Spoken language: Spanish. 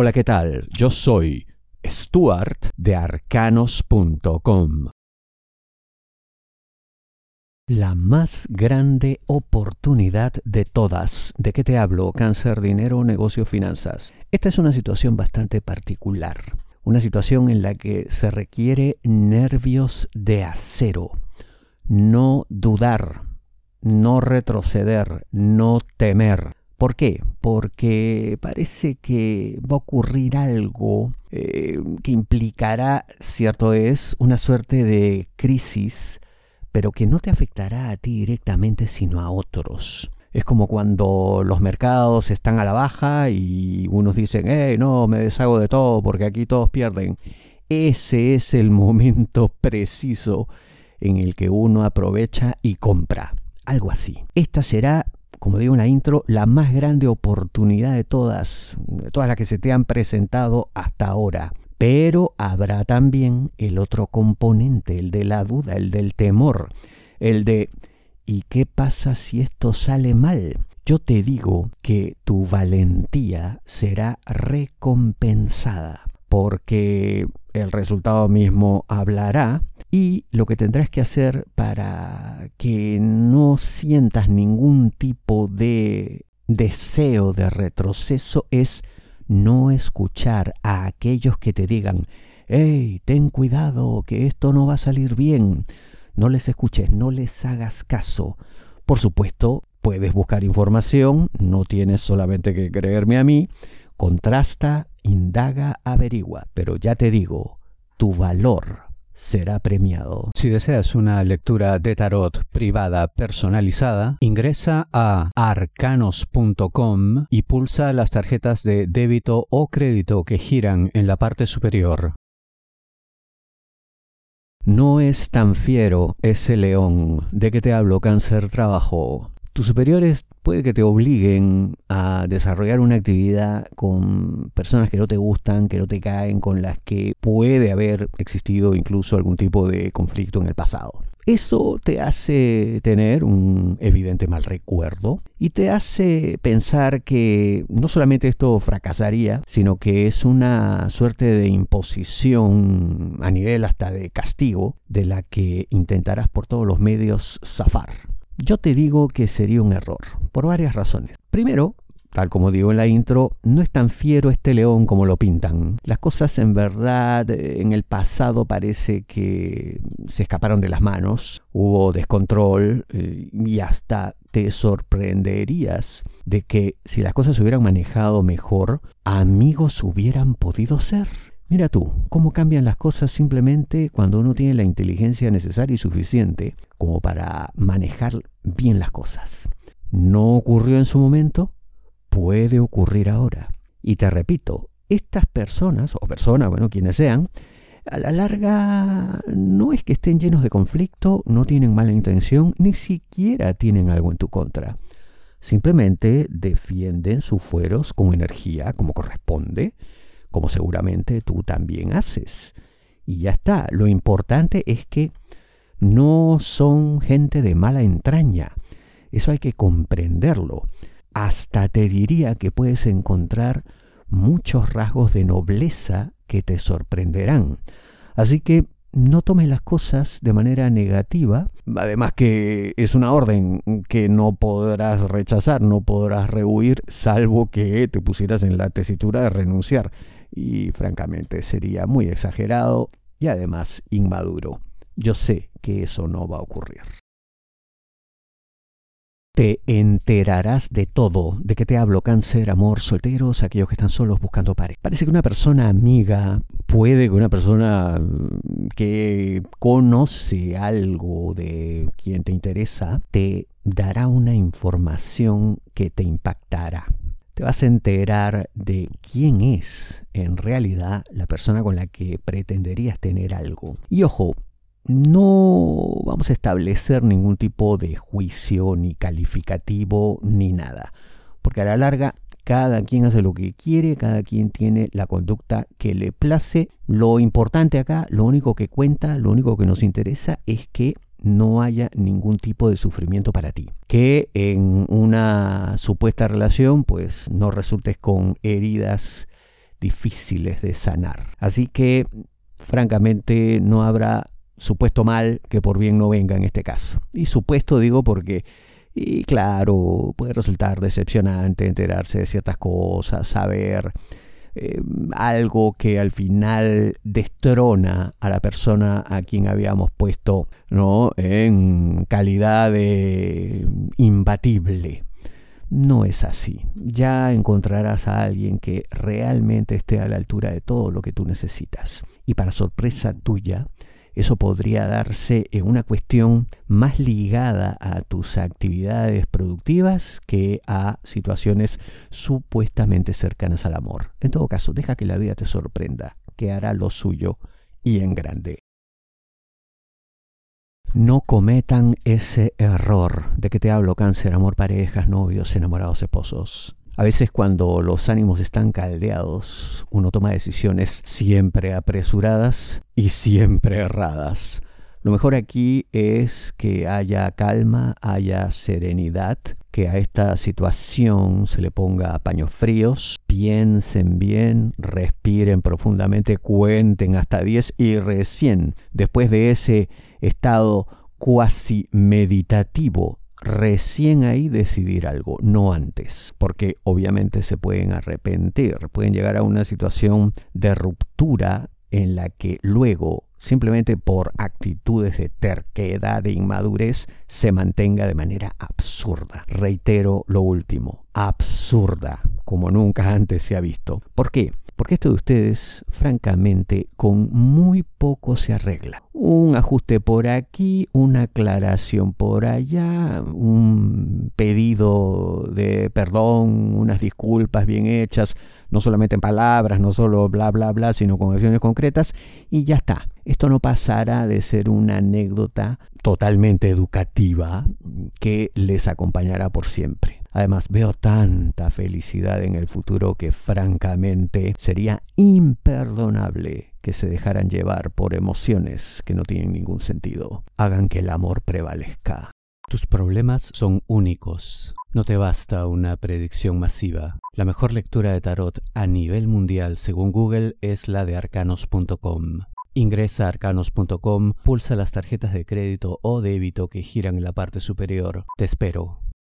Hola, ¿qué tal? Yo soy Stuart de arcanos.com. La más grande oportunidad de todas. ¿De qué te hablo? Cáncer, dinero, negocio, finanzas. Esta es una situación bastante particular. Una situación en la que se requiere nervios de acero. No dudar, no retroceder, no temer ¿Por qué? Porque parece que va a ocurrir algo eh, que implicará, cierto es, una suerte de crisis, pero que no te afectará a ti directamente, sino a otros. Es como cuando los mercados están a la baja y unos dicen, eh, no, me deshago de todo porque aquí todos pierden. Ese es el momento preciso en el que uno aprovecha y compra. Algo así. Esta será como digo en la intro, la más grande oportunidad de todas, de todas las que se te han presentado hasta ahora. Pero habrá también el otro componente, el de la duda, el del temor, el de ¿y qué pasa si esto sale mal? Yo te digo que tu valentía será recompensada porque el resultado mismo hablará y lo que tendrás que hacer para que no sientas ningún tipo de deseo de retroceso es no escuchar a aquellos que te digan, hey, ten cuidado, que esto no va a salir bien. No les escuches, no les hagas caso. Por supuesto, puedes buscar información, no tienes solamente que creerme a mí, contrasta, indaga, averigua, pero ya te digo, tu valor será premiado. Si deseas una lectura de tarot privada personalizada, ingresa a arcanos.com y pulsa las tarjetas de débito o crédito que giran en la parte superior. No es tan fiero ese león de que te hablo cáncer trabajo. Tus superiores puede que te obliguen a desarrollar una actividad con personas que no te gustan, que no te caen, con las que puede haber existido incluso algún tipo de conflicto en el pasado. Eso te hace tener un evidente mal recuerdo y te hace pensar que no solamente esto fracasaría, sino que es una suerte de imposición a nivel hasta de castigo de la que intentarás por todos los medios zafar. Yo te digo que sería un error, por varias razones. Primero, tal como digo en la intro, no es tan fiero este león como lo pintan. Las cosas en verdad en el pasado parece que se escaparon de las manos, hubo descontrol eh, y hasta te sorprenderías de que si las cosas se hubieran manejado mejor, amigos hubieran podido ser. Mira tú, cómo cambian las cosas simplemente cuando uno tiene la inteligencia necesaria y suficiente como para manejar bien las cosas. No ocurrió en su momento, puede ocurrir ahora. Y te repito, estas personas, o personas, bueno, quienes sean, a la larga no es que estén llenos de conflicto, no tienen mala intención, ni siquiera tienen algo en tu contra. Simplemente defienden sus fueros con energía, como corresponde, como seguramente tú también haces. Y ya está, lo importante es que no son gente de mala entraña. Eso hay que comprenderlo. Hasta te diría que puedes encontrar muchos rasgos de nobleza que te sorprenderán. Así que no tomes las cosas de manera negativa, además que es una orden que no podrás rechazar, no podrás rehuir, salvo que te pusieras en la tesitura de renunciar y francamente sería muy exagerado y además inmaduro. Yo sé que eso no va a ocurrir. Te enterarás de todo. ¿De qué te hablo? Cáncer, amor, solteros, aquellos que están solos buscando pareja. Parece que una persona amiga, puede que una persona mm, que conoce algo de quien te interesa, te dará una información que te impactará te vas a enterar de quién es en realidad la persona con la que pretenderías tener algo. Y ojo, no vamos a establecer ningún tipo de juicio ni calificativo ni nada, porque a la larga cada quien hace lo que quiere, cada quien tiene la conducta que le place. Lo importante acá, lo único que cuenta, lo único que nos interesa es que no haya ningún tipo de sufrimiento para ti. Que en una supuesta relación pues no resultes con heridas difíciles de sanar. Así que, francamente, no habrá supuesto mal que por bien no venga en este caso. Y supuesto digo porque, y claro, puede resultar decepcionante enterarse de ciertas cosas, saber eh, algo que al final destrona a la persona a quien habíamos puesto ¿no? en calidad de imbatible. No es así. Ya encontrarás a alguien que realmente esté a la altura de todo lo que tú necesitas. Y para sorpresa tuya, eso podría darse en una cuestión más ligada a tus actividades productivas que a situaciones supuestamente cercanas al amor. En todo caso, deja que la vida te sorprenda, que hará lo suyo y en grande. No cometan ese error de que te hablo cáncer, amor, parejas, novios, enamorados, esposos. A veces cuando los ánimos están caldeados, uno toma decisiones siempre apresuradas y siempre erradas. Lo mejor aquí es que haya calma, haya serenidad, que a esta situación se le ponga paños fríos, piensen bien, respiren profundamente, cuenten hasta 10 y recién después de ese estado cuasi meditativo recién ahí decidir algo, no antes, porque obviamente se pueden arrepentir, pueden llegar a una situación de ruptura en la que luego, simplemente por actitudes de terquedad e inmadurez, se mantenga de manera absurda. Reitero lo último, absurda, como nunca antes se ha visto. ¿Por qué? Porque esto de ustedes, francamente, con muy poco se arregla. Un ajuste por aquí, una aclaración por allá, un pedido de perdón, unas disculpas bien hechas, no solamente en palabras, no solo bla, bla, bla, sino con acciones concretas, y ya está. Esto no pasará de ser una anécdota totalmente educativa que les acompañará por siempre. Además, veo tanta felicidad en el futuro que francamente sería imperdonable que se dejaran llevar por emociones que no tienen ningún sentido. Hagan que el amor prevalezca. Tus problemas son únicos. No te basta una predicción masiva. La mejor lectura de tarot a nivel mundial, según Google, es la de arcanos.com. Ingresa a arcanos.com, pulsa las tarjetas de crédito o débito que giran en la parte superior. Te espero.